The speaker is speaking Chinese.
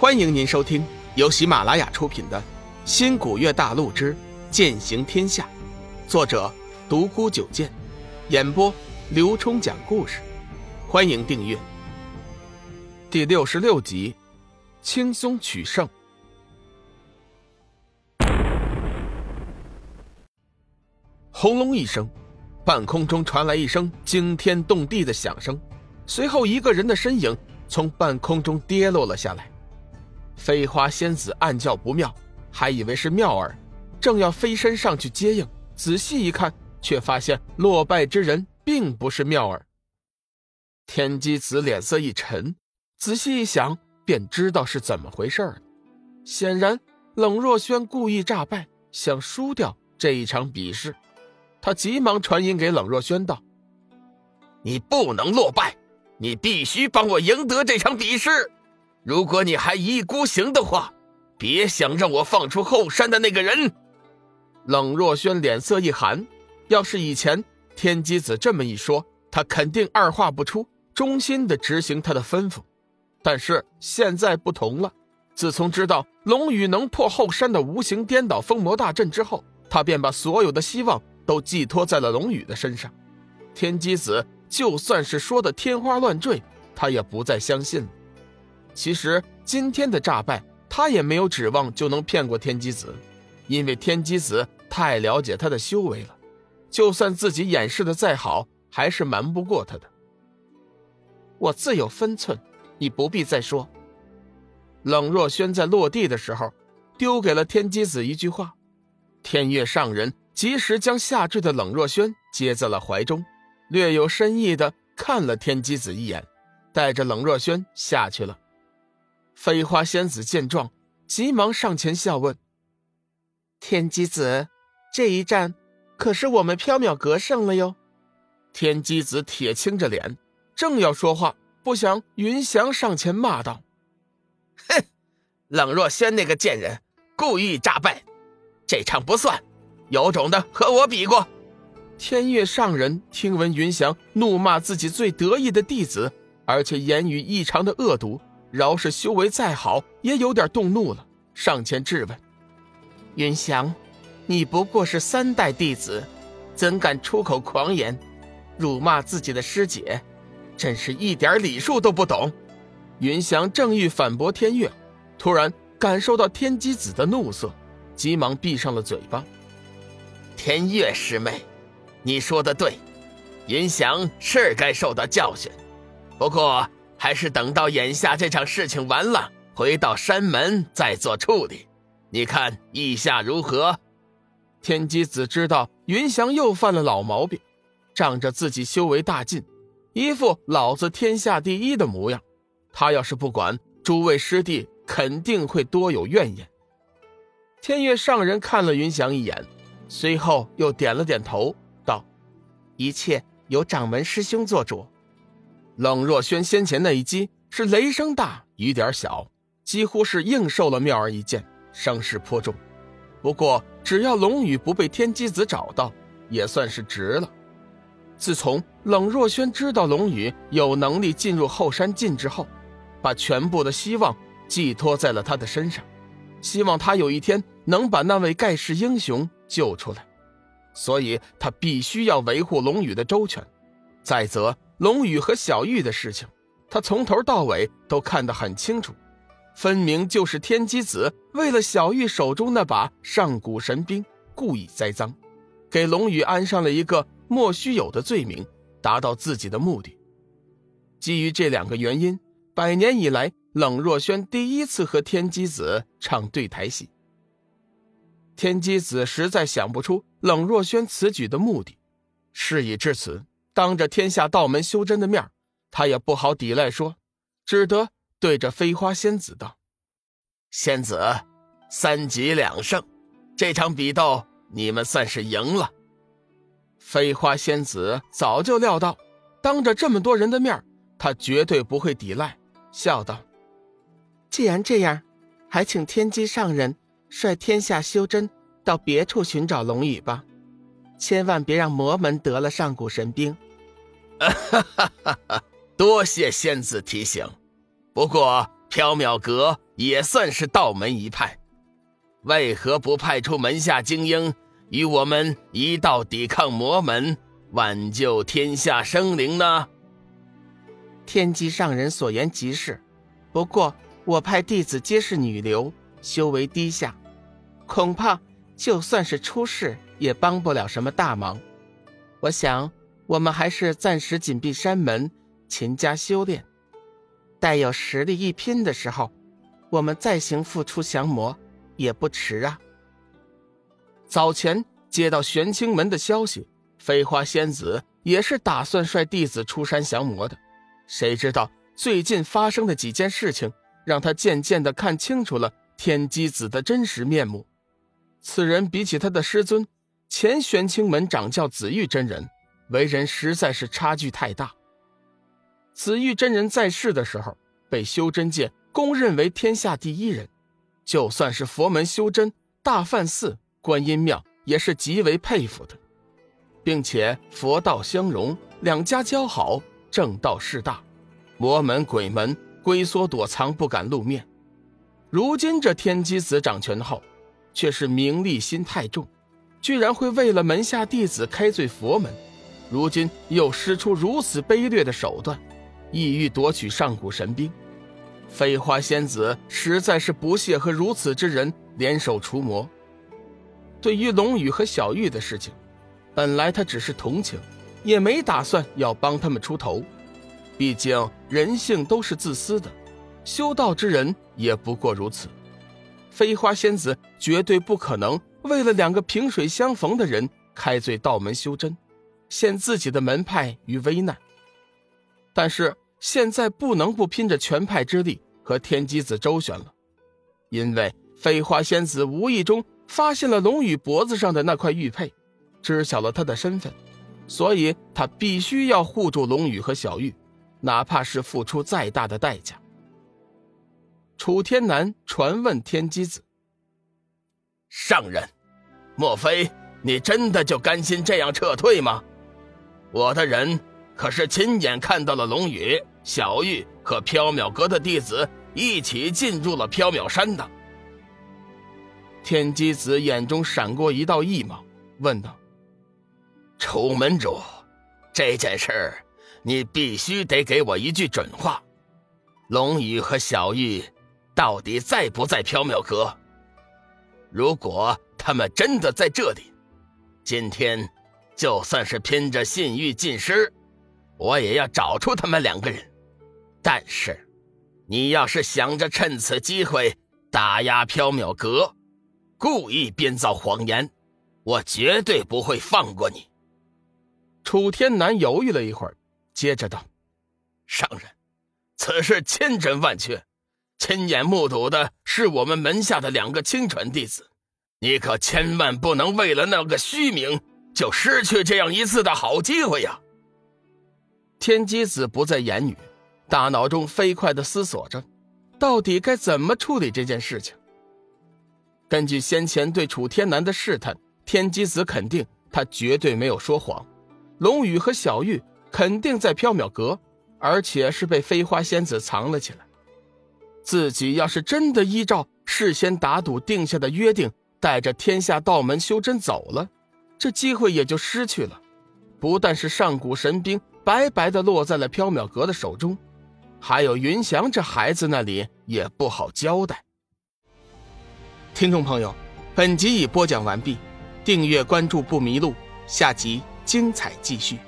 欢迎您收听由喜马拉雅出品的《新古月大陆之剑行天下》，作者独孤九剑，演播刘冲讲故事。欢迎订阅。第六十六集，轻松取胜。轰隆一声，半空中传来一声惊天动地的响声，随后一个人的身影从半空中跌落了下来。飞花仙子暗叫不妙，还以为是妙儿，正要飞身上去接应，仔细一看，却发现落败之人并不是妙儿。天机子脸色一沉，仔细一想，便知道是怎么回事了。显然，冷若轩故意诈败，想输掉这一场比试。他急忙传音给冷若轩道：“你不能落败，你必须帮我赢得这场比试。”如果你还一意孤行的话，别想让我放出后山的那个人。冷若轩脸色一寒，要是以前天机子这么一说，他肯定二话不出，忠心的执行他的吩咐。但是现在不同了，自从知道龙宇能破后山的无形颠倒封魔大阵之后，他便把所有的希望都寄托在了龙宇的身上。天机子就算是说的天花乱坠，他也不再相信了。其实今天的诈败，他也没有指望就能骗过天机子，因为天机子太了解他的修为了，就算自己掩饰的再好，还是瞒不过他的。我自有分寸，你不必再说。冷若轩在落地的时候，丢给了天机子一句话，天月上人及时将下坠的冷若轩接在了怀中，略有深意的看了天机子一眼，带着冷若轩下去了。飞花仙子见状，急忙上前笑问：“天机子，这一战可是我们缥缈阁胜了哟？”天机子铁青着脸，正要说话，不想云翔上前骂道：“哼，冷若轩那个贱人，故意诈败，这场不算，有种的和我比过。”天月上人听闻云翔怒骂自己最得意的弟子，而且言语异常的恶毒。饶是修为再好，也有点动怒了，上前质问：“云翔，你不过是三代弟子，怎敢出口狂言，辱骂自己的师姐？真是一点礼数都不懂！”云翔正欲反驳天月，突然感受到天机子的怒色，急忙闭上了嘴巴。天月师妹，你说的对，云翔是该受到教训，不过……还是等到眼下这场事情完了，回到山门再做处理。你看意下如何？天机子知道云翔又犯了老毛病，仗着自己修为大进，一副老子天下第一的模样。他要是不管，诸位师弟肯定会多有怨言。天月上人看了云翔一眼，随后又点了点头，道：“一切由掌门师兄做主。”冷若轩先前那一击是雷声大雨点小，几乎是硬受了妙儿一剑，伤势颇重。不过只要龙宇不被天机子找到，也算是值了。自从冷若轩知道龙宇有能力进入后山境之后，把全部的希望寄托在了他的身上，希望他有一天能把那位盖世英雄救出来。所以他必须要维护龙宇的周全。再则。龙宇和小玉的事情，他从头到尾都看得很清楚，分明就是天机子为了小玉手中那把上古神兵，故意栽赃，给龙宇安上了一个莫须有的罪名，达到自己的目的。基于这两个原因，百年以来，冷若轩第一次和天机子唱对台戏。天机子实在想不出冷若轩此举的目的，事已至此。当着天下道门修真的面他也不好抵赖说，只得对着飞花仙子道：“仙子，三局两胜，这场比斗你们算是赢了。”飞花仙子早就料到，当着这么多人的面他绝对不会抵赖，笑道：“既然这样，还请天机上人率天下修真到别处寻找龙宇吧，千万别让魔门得了上古神兵。”哈哈哈！哈多谢仙子提醒，不过缥缈阁也算是道门一派，为何不派出门下精英与我们一道抵抗魔门，挽救天下生灵呢？天机上人所言极是，不过我派弟子皆是女流，修为低下，恐怕就算是出事，也帮不了什么大忙。我想，我们还是暂时紧闭山门，勤加修炼，待有实力一拼的时候。我们再行复出降魔，也不迟啊。早前接到玄清门的消息，飞花仙子也是打算率弟子出山降魔的。谁知道最近发生的几件事情，让他渐渐的看清楚了天机子的真实面目。此人比起他的师尊前玄清门掌教紫玉真人，为人实在是差距太大。紫玉真人在世的时候，被修真界。公认为天下第一人，就算是佛门修真、大梵寺、观音庙，也是极为佩服的，并且佛道相融，两家交好，正道势大，魔门鬼门龟缩躲藏，不敢露面。如今这天机子掌权后，却是名利心太重，居然会为了门下弟子开罪佛门，如今又施出如此卑劣的手段，意欲夺取上古神兵。飞花仙子实在是不屑和如此之人联手除魔。对于龙宇和小玉的事情，本来他只是同情，也没打算要帮他们出头。毕竟人性都是自私的，修道之人也不过如此。飞花仙子绝对不可能为了两个萍水相逢的人开罪道门修真，陷自己的门派于危难。但是。现在不能不拼着全派之力和天机子周旋了，因为飞花仙子无意中发现了龙宇脖子上的那块玉佩，知晓了他的身份，所以他必须要护住龙宇和小玉，哪怕是付出再大的代价。楚天南传问天机子：“上人，莫非你真的就甘心这样撤退吗？我的人。”可是亲眼看到了龙宇、小玉和缥缈阁的弟子一起进入了缥缈山的。天机子眼中闪过一道异芒，问道：“楚门主，这件事你必须得给我一句准话。龙宇和小玉到底在不在缥缈阁？如果他们真的在这里，今天就算是拼着信誉尽失。”我也要找出他们两个人，但是，你要是想着趁此机会打压缥缈阁，故意编造谎言，我绝对不会放过你。楚天南犹豫了一会儿，接着道：“上人，此事千真万确，亲眼目睹的是我们门下的两个亲传弟子，你可千万不能为了那个虚名，就失去这样一次的好机会呀！”天机子不再言语，大脑中飞快的思索着，到底该怎么处理这件事情。根据先前对楚天南的试探，天机子肯定他绝对没有说谎。龙宇和小玉肯定在缥缈阁，而且是被飞花仙子藏了起来。自己要是真的依照事先打赌定下的约定，带着天下道门修真走了，这机会也就失去了。不但是上古神兵。白白的落在了缥缈阁的手中，还有云翔这孩子那里也不好交代。听众朋友，本集已播讲完毕，订阅关注不迷路，下集精彩继续。